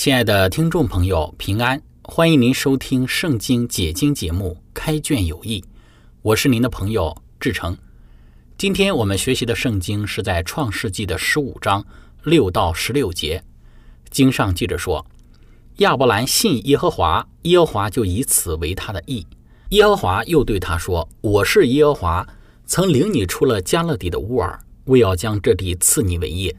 亲爱的听众朋友，平安！欢迎您收听《圣经解经》节目《开卷有益》，我是您的朋友志成。今天我们学习的圣经是在创世纪的十五章六到十六节。经上记着说：“亚伯兰信耶和华，耶和华就以此为他的义。耶和华又对他说：‘我是耶和华，曾领你出了加勒底的乌尔，为要将这地赐你为业。’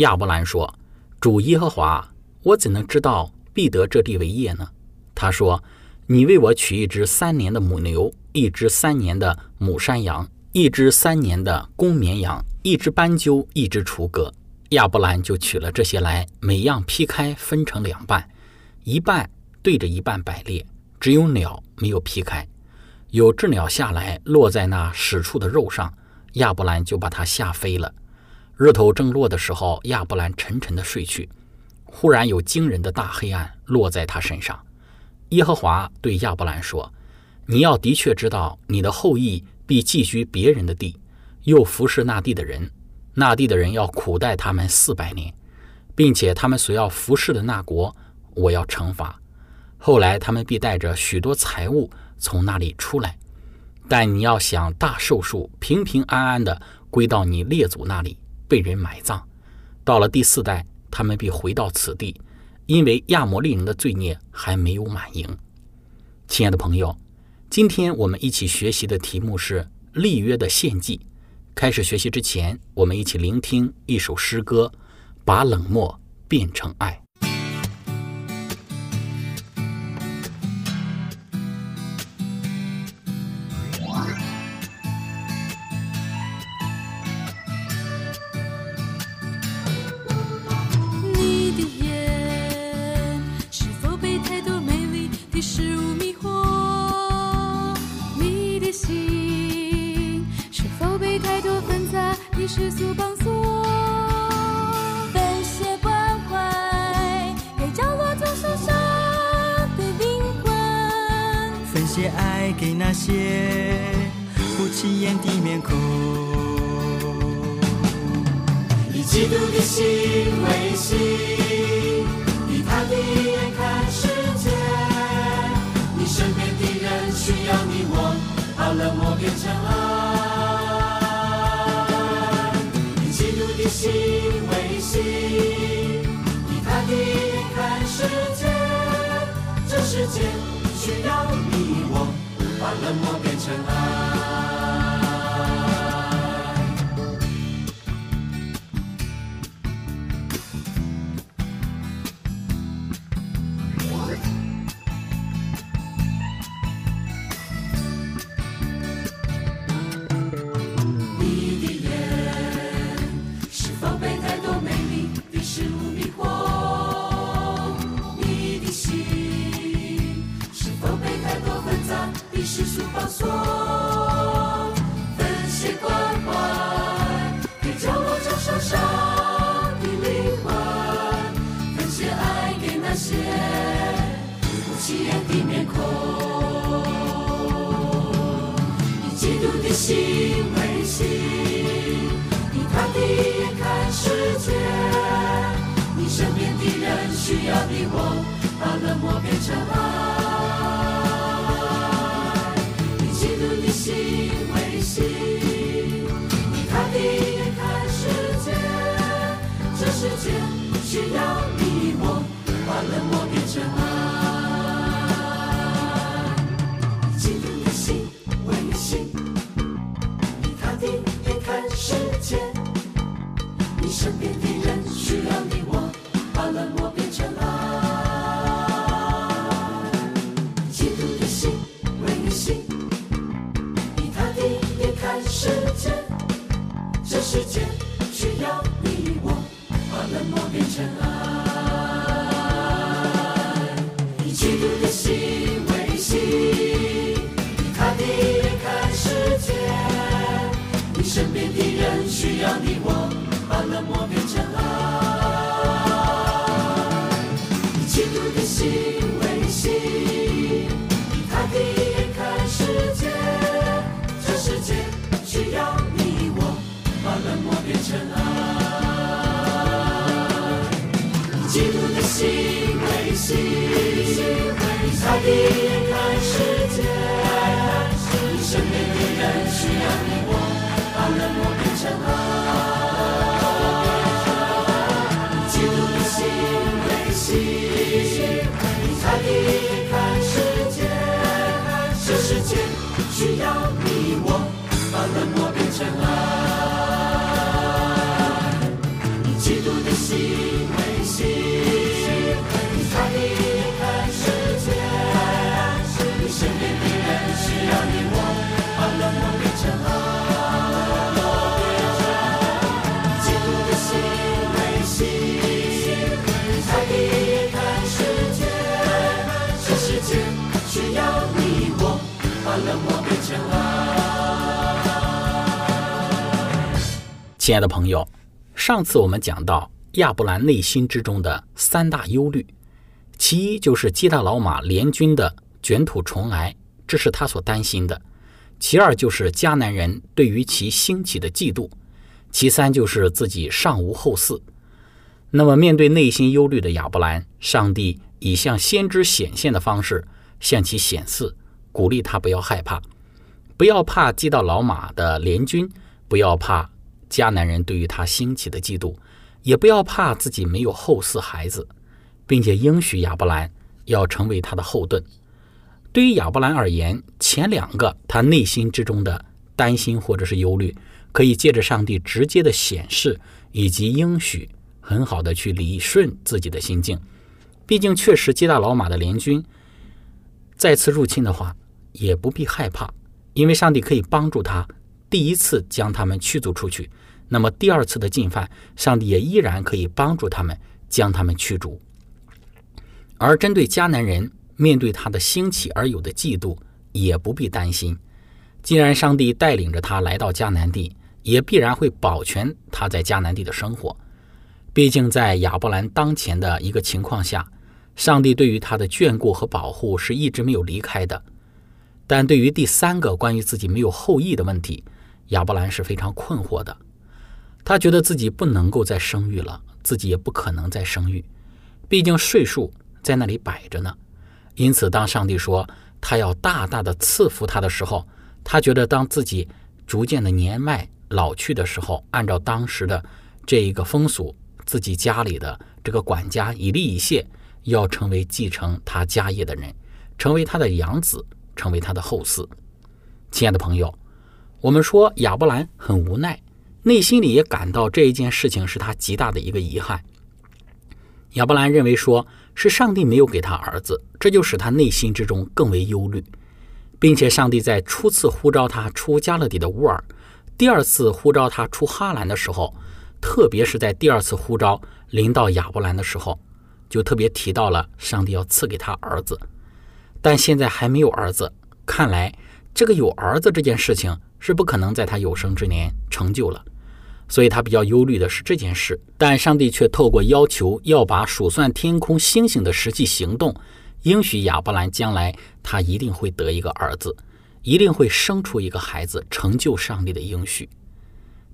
亚伯兰说：‘主耶和华。’我怎能知道必得这地为业呢？他说：“你为我取一只三年的母牛，一只三年的母山羊，一只三年的公绵羊，一只斑鸠，一只雏鸽。”亚伯兰就取了这些来，每样劈开，分成两半，一半对着一半摆列，只有鸟没有劈开。有只鸟下来，落在那使出的肉上，亚伯兰就把它吓飞了。日头正落的时候，亚伯兰沉沉的睡去。忽然有惊人的大黑暗落在他身上。耶和华对亚伯兰说：“你要的确知道，你的后裔必寄居别人的地，又服侍那地的人。那地的人要苦待他们四百年，并且他们所要服侍的那国，我要惩罚。后来他们必带着许多财物从那里出来。但你要想大寿数，平平安安的归到你列祖那里，被人埋葬。到了第四代。”他们必回到此地，因为亚摩利人的罪孽还没有满盈。亲爱的朋友，今天我们一起学习的题目是立约的献祭。开始学习之前，我们一起聆听一首诗歌，把冷漠变成爱。世界需要你我。把冷漠变成爱。心为心，以他的眼看世界。你身边的人需要你我，把冷漠变成爱。以基督的心为心，以他的眼看世界。这世界需要身边的人需要你我，把冷漠变成爱。基督的心为你心，以他的眼看世界，这世界需要你我，把冷漠变成爱。以基督的心为心，以他的眼看世界。你身边的人需要你我，把冷漠变成爱。以基督的心为心，以他的眼看世界。这世界需要你我，把冷漠变成爱。以基督的心为心，以他的眼看世界。你身边的人需要你我，把冷漠变成爱。为亲爱的朋友，上次我们讲到亚伯兰内心之中的三大忧虑，其一就是基大老马联军的卷土重来，这是他所担心的；其二就是迦南人对于其兴起的嫉妒；其三就是自己尚无后嗣。那么，面对内心忧虑的亚伯兰，上帝以向先知显现的方式向其显示，鼓励他不要害怕，不要怕基到老马的联军，不要怕迦南人对于他兴起的嫉妒，也不要怕自己没有后嗣孩子，并且应许亚伯兰要成为他的后盾。对于亚伯兰而言，前两个他内心之中的担心或者是忧虑，可以借着上帝直接的显示以及应许，很好的去理顺自己的心境。毕竟，确实接大老马的联军再次入侵的话，也不必害怕，因为上帝可以帮助他第一次将他们驱逐出去。那么第二次的进犯，上帝也依然可以帮助他们将他们驱逐。而针对迦南人面对他的兴起而有的嫉妒，也不必担心。既然上帝带领着他来到迦南地，也必然会保全他在迦南地的生活。毕竟在亚伯兰当前的一个情况下，上帝对于他的眷顾和保护是一直没有离开的。但对于第三个关于自己没有后裔的问题，亚伯兰是非常困惑的。他觉得自己不能够再生育了，自己也不可能再生育，毕竟岁数在那里摆着呢。因此，当上帝说他要大大的赐福他的时候，他觉得当自己逐渐的年迈老去的时候，按照当时的这一个风俗，自己家里的这个管家以利以谢要成为继承他家业的人，成为他的养子，成为他的后嗣。亲爱的朋友，我们说亚伯兰很无奈。内心里也感到这一件事情是他极大的一个遗憾。亚伯兰认为说是上帝没有给他儿子，这就使他内心之中更为忧虑，并且上帝在初次呼召他出加勒底的乌尔，第二次呼召他出哈兰的时候，特别是在第二次呼召临到亚伯兰的时候，就特别提到了上帝要赐给他儿子，但现在还没有儿子，看来这个有儿子这件事情是不可能在他有生之年成就了。所以他比较忧虑的是这件事，但上帝却透过要求要把数算天空星星的实际行动，应许亚伯兰将来他一定会得一个儿子，一定会生出一个孩子，成就上帝的应许。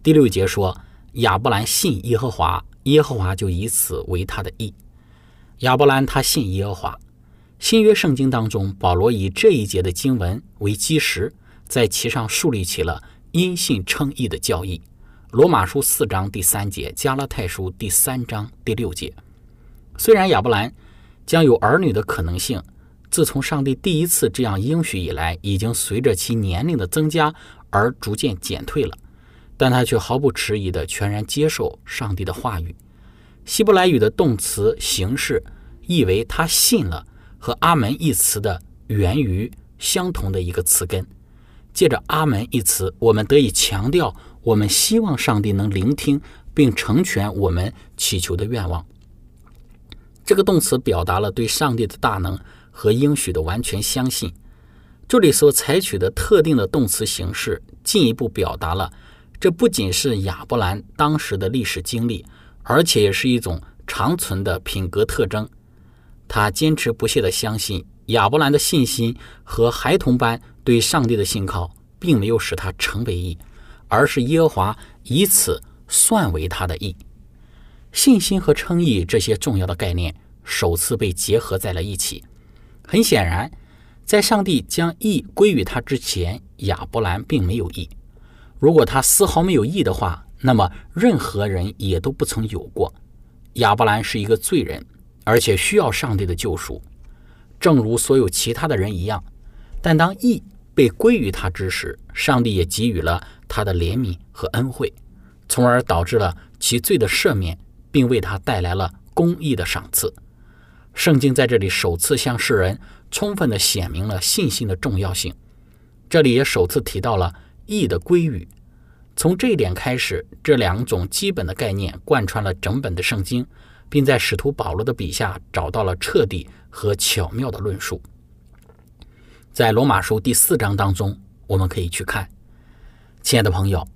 第六节说，亚伯兰信耶和华，耶和华就以此为他的义。亚伯兰他信耶和华。新约圣经当中，保罗以这一节的经文为基石，在其上树立起了因信称义的教义。罗马书四章第三节，加拉太书第三章第六节。虽然亚伯兰将有儿女的可能性，自从上帝第一次这样应许以来，已经随着其年龄的增加而逐渐减退了，但他却毫不迟疑地全然接受上帝的话语。希伯来语的动词形式意为他信了，和“阿门”一词的源于相同的一个词根。借着“阿门”一词，我们得以强调我们希望上帝能聆听并成全我们祈求的愿望。这个动词表达了对上帝的大能和应许的完全相信。这里所采取的特定的动词形式，进一步表达了这不仅是亚伯兰当时的历史经历。而且也是一种长存的品格特征。他坚持不懈地相信亚伯兰的信心和孩童般对上帝的信靠，并没有使他成为义，而是耶和华以此算为他的义。信心和称义这些重要的概念首次被结合在了一起。很显然，在上帝将义归于他之前，亚伯兰并没有义。如果他丝毫没有义的话，那么，任何人也都不曾有过。亚伯兰是一个罪人，而且需要上帝的救赎，正如所有其他的人一样。但当义被归于他之时，上帝也给予了他的怜悯和恩惠，从而导致了其罪的赦免，并为他带来了公义的赏赐。圣经在这里首次向世人充分地显明了信心的重要性。这里也首次提到了义的归于。从这一点开始，这两种基本的概念贯穿了整本的圣经，并在使徒保罗的笔下找到了彻底和巧妙的论述。在罗马书第四章当中，我们可以去看，亲爱的朋友，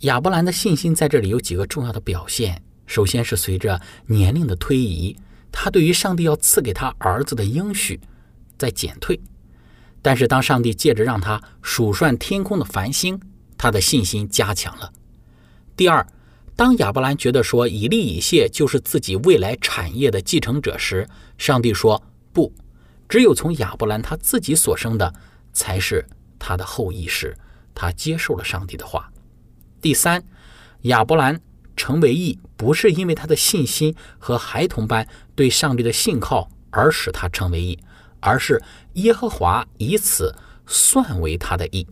亚伯兰的信心在这里有几个重要的表现。首先是随着年龄的推移，他对于上帝要赐给他儿子的应许在减退，但是当上帝借着让他数算天空的繁星。他的信心加强了。第二，当亚伯兰觉得说以利以谢就是自己未来产业的继承者时，上帝说不，只有从亚伯兰他自己所生的才是他的后裔时，他接受了上帝的话。第三，亚伯兰成为义不是因为他的信心和孩童般对上帝的信靠而使他成为义，而是耶和华以此算为他的义。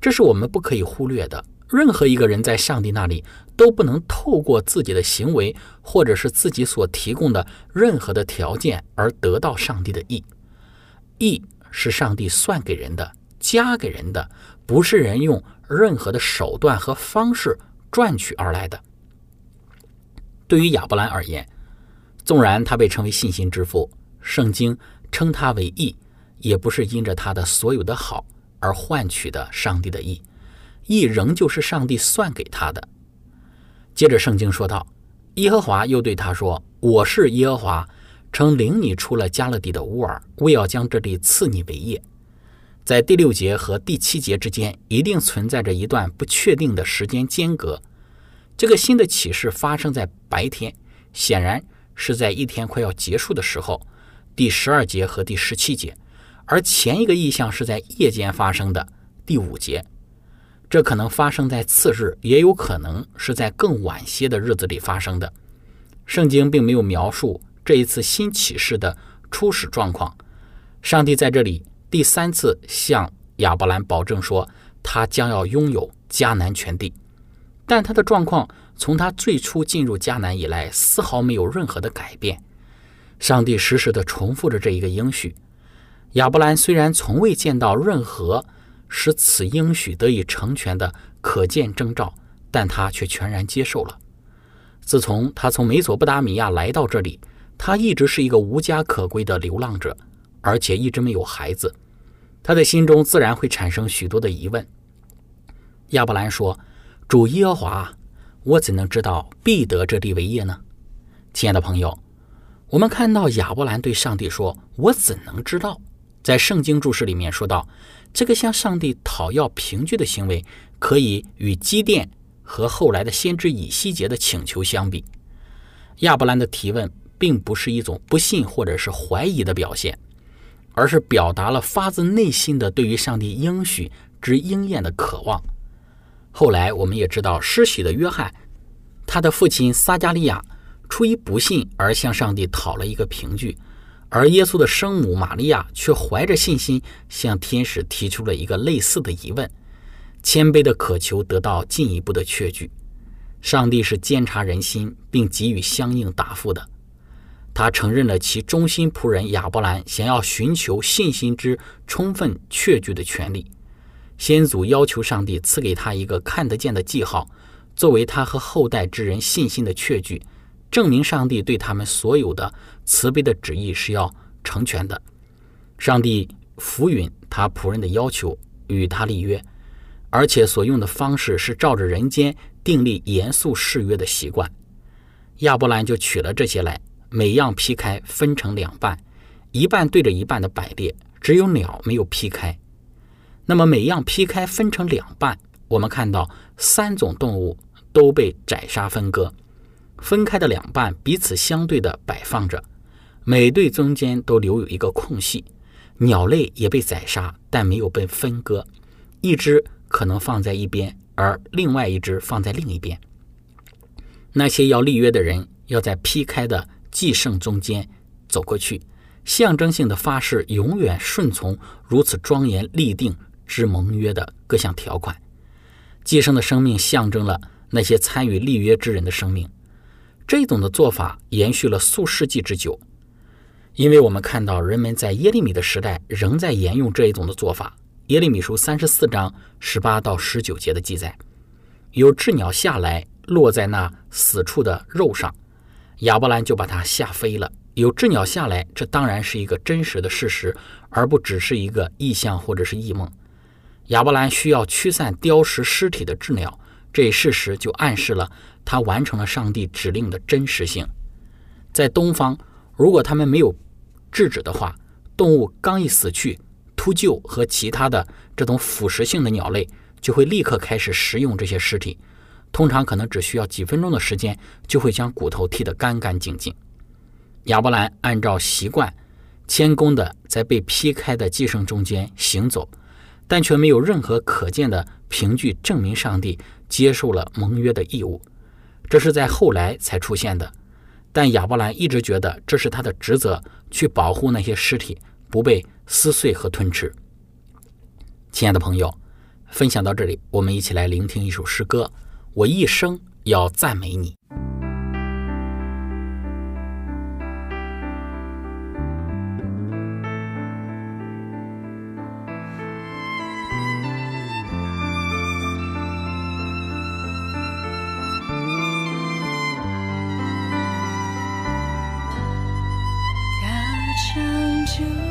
这是我们不可以忽略的。任何一个人在上帝那里都不能透过自己的行为，或者是自己所提供的任何的条件而得到上帝的义。义是上帝算给人的，加给人的，不是人用任何的手段和方式赚取而来的。对于亚伯兰而言，纵然他被称为信心之父，圣经称他为义，也不是因着他的所有的好。而换取的上帝的义，义仍旧是上帝算给他的。接着圣经说道：“耶和华又对他说：‘我是耶和华，曾领你出了加勒底的乌尔，为要将这里赐你为业。’在第六节和第七节之间，一定存在着一段不确定的时间间隔。这个新的启示发生在白天，显然是在一天快要结束的时候。第十二节和第十七节。”而前一个意象是在夜间发生的，第五节，这可能发生在次日，也有可能是在更晚些的日子里发生的。圣经并没有描述这一次新启示的初始状况。上帝在这里第三次向亚伯兰保证说，他将要拥有迦南全地，但他的状况从他最初进入迦南以来丝毫没有任何的改变。上帝实时地重复着这一个应许。亚伯兰虽然从未见到任何使此应许得以成全的可见征兆，但他却全然接受了。自从他从美索不达米亚来到这里，他一直是一个无家可归的流浪者，而且一直没有孩子。他的心中自然会产生许多的疑问。亚伯兰说：“主耶和华，我怎能知道必得这地为业呢？”亲爱的朋友，我们看到亚伯兰对上帝说：“我怎能知道？”在圣经注释里面说到，这个向上帝讨要凭据的行为，可以与基甸和后来的先知以西结的请求相比。亚伯兰的提问并不是一种不信或者是怀疑的表现，而是表达了发自内心的对于上帝应许之应验的渴望。后来我们也知道，施洗的约翰，他的父亲撒加利亚出于不信而向上帝讨了一个凭据。而耶稣的生母玛利亚却怀着信心向天使提出了一个类似的疑问。谦卑的渴求得到进一步的确据。上帝是监察人心并给予相应答复的。他承认了其忠心仆人亚伯兰想要寻求信心之充分确据的权利。先祖要求上帝赐给他一个看得见的记号，作为他和后代之人信心的确据，证明上帝对他们所有的慈悲的旨意是要成全的。上帝符允他仆人的要求，与他立约，而且所用的方式是照着人间订立严肃誓约的习惯。亚伯兰就取了这些来。每样劈开，分成两半，一半对着一半的摆列，只有鸟没有劈开。那么每样劈开分成两半，我们看到三种动物都被宰杀分割，分开的两半彼此相对的摆放着，每对中间都留有一个空隙。鸟类也被宰杀，但没有被分割，一只可能放在一边，而另外一只放在另一边。那些要立约的人要在劈开的。祭圣中间走过去，象征性的发誓永远顺从如此庄严立定之盟约的各项条款。祭圣的生命象征了那些参与立约之人的生命。这种的做法延续了数世纪之久，因为我们看到人们在耶利米的时代仍在沿用这一种的做法。耶利米书三十四章十八到十九节的记载，有鸷鸟下来落在那死处的肉上。亚伯兰就把它吓飞了。有鸷鸟下来，这当然是一个真实的事实，而不只是一个意象或者是异梦。亚伯兰需要驱散叼食尸体的鸷鸟，这一事实就暗示了他完成了上帝指令的真实性。在东方，如果他们没有制止的话，动物刚一死去，秃鹫和其他的这种腐蚀性的鸟类就会立刻开始食用这些尸体。通常可能只需要几分钟的时间，就会将骨头剔得干干净净。亚伯兰按照习惯，谦恭地在被劈开的寄生中间行走，但却没有任何可见的凭据证明上帝接受了盟约的义务。这是在后来才出现的，但亚伯兰一直觉得这是他的职责，去保护那些尸体不被撕碎和吞吃。亲爱的朋友，分享到这里，我们一起来聆听一首诗歌。我一生要赞美你。心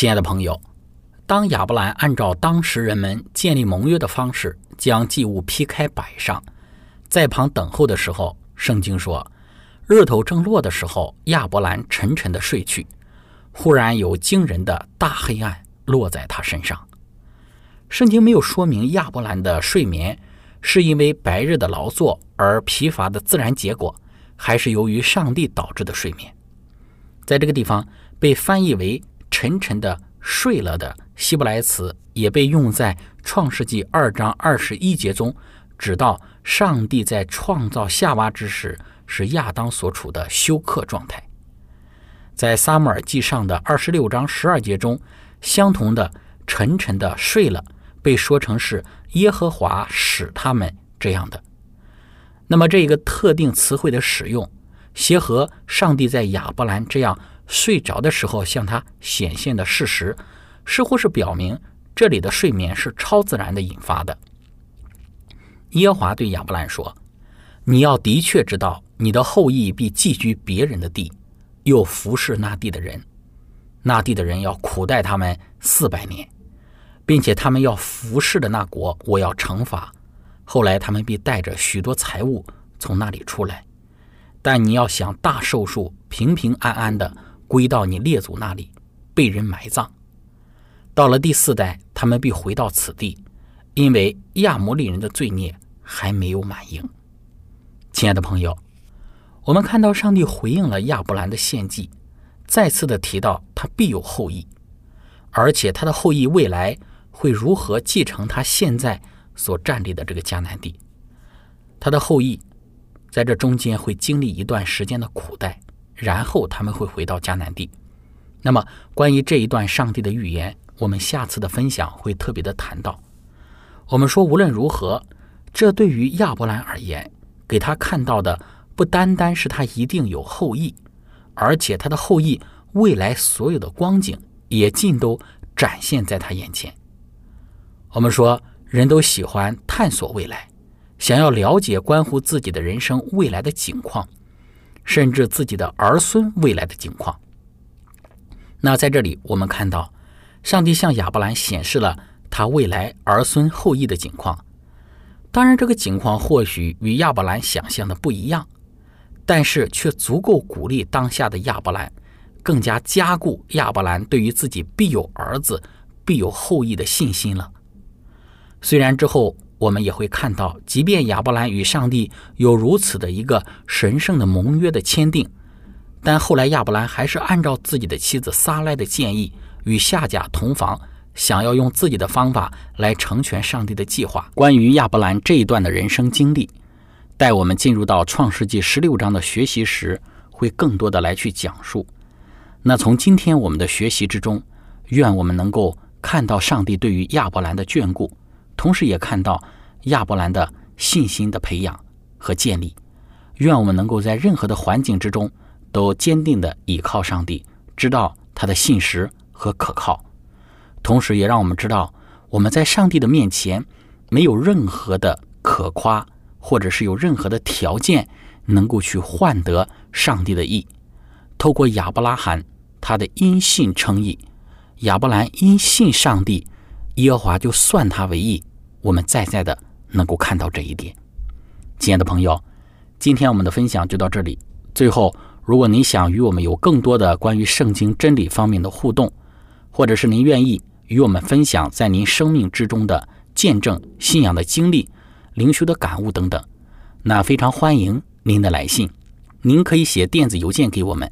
亲爱的朋友，当亚伯兰按照当时人们建立盟约的方式，将祭物劈开摆上，在旁等候的时候，圣经说，日头正落的时候，亚伯兰沉沉的睡去，忽然有惊人的大黑暗落在他身上。圣经没有说明亚伯兰的睡眠是因为白日的劳作而疲乏的自然结果，还是由于上帝导致的睡眠。在这个地方被翻译为“沉沉的睡了”的希伯来词，也被用在创世纪二章二十一节中，指到上帝在创造夏娃之时，是亚当所处的休克状态。在撒母耳记上的二十六章十二节中，相同的“沉沉的睡了”。被说成是耶和华使他们这样的，那么这一个特定词汇的使用，结合上帝在亚伯兰这样睡着的时候向他显现的事实，似乎是表明这里的睡眠是超自然的引发的。耶和华对亚伯兰说：“你要的确知道，你的后裔必寄居别人的地，又服侍那地的人，那地的人要苦待他们四百年。”并且他们要服侍的那国，我要惩罚。后来他们必带着许多财物从那里出来。但你要想大寿数，平平安安的归到你列祖那里，被人埋葬。到了第四代，他们必回到此地，因为亚摩利人的罪孽还没有满盈。亲爱的朋友，我们看到上帝回应了亚伯兰的献祭，再次的提到他必有后裔，而且他的后裔未来。会如何继承他现在所站立的这个迦南地？他的后裔在这中间会经历一段时间的苦待，然后他们会回到迦南地。那么，关于这一段上帝的预言，我们下次的分享会特别的谈到。我们说，无论如何，这对于亚伯兰而言，给他看到的不单单是他一定有后裔，而且他的后裔未来所有的光景也尽都展现在他眼前。我们说，人都喜欢探索未来，想要了解关乎自己的人生未来的景况，甚至自己的儿孙未来的景况。那在这里，我们看到，上帝向亚伯兰显示了他未来儿孙后裔的景况。当然，这个景况或许与亚伯兰想象的不一样，但是却足够鼓励当下的亚伯兰，更加加固亚伯兰对于自己必有儿子、必有后裔的信心了。虽然之后我们也会看到，即便亚伯兰与上帝有如此的一个神圣的盟约的签订，但后来亚伯兰还是按照自己的妻子撒赖的建议，与夏甲同房，想要用自己的方法来成全上帝的计划。关于亚伯兰这一段的人生经历，待我们进入到创世纪十六章的学习时，会更多的来去讲述。那从今天我们的学习之中，愿我们能够看到上帝对于亚伯兰的眷顾。同时也看到亚伯兰的信心的培养和建立，愿我们能够在任何的环境之中都坚定的倚靠上帝，知道他的信实和可靠。同时，也让我们知道我们在上帝的面前没有任何的可夸，或者是有任何的条件能够去换得上帝的意。透过亚伯拉罕他的因信称义，亚伯兰因信上帝，耶和华就算他为义。我们再再的能够看到这一点，亲爱的朋友，今天我们的分享就到这里。最后，如果您想与我们有更多的关于圣经真理方面的互动，或者是您愿意与我们分享在您生命之中的见证、信仰的经历、灵修的感悟等等，那非常欢迎您的来信。您可以写电子邮件给我们，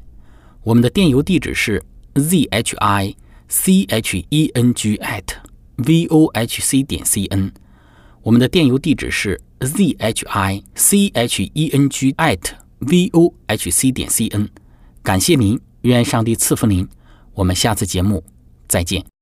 我们的电邮地址是 z h i c h e n g at。V o h c 点 c n，我们的电邮地址是 z h i c h e n g at v o h c 点 c n。感谢您，愿上帝赐福您。我们下次节目再见。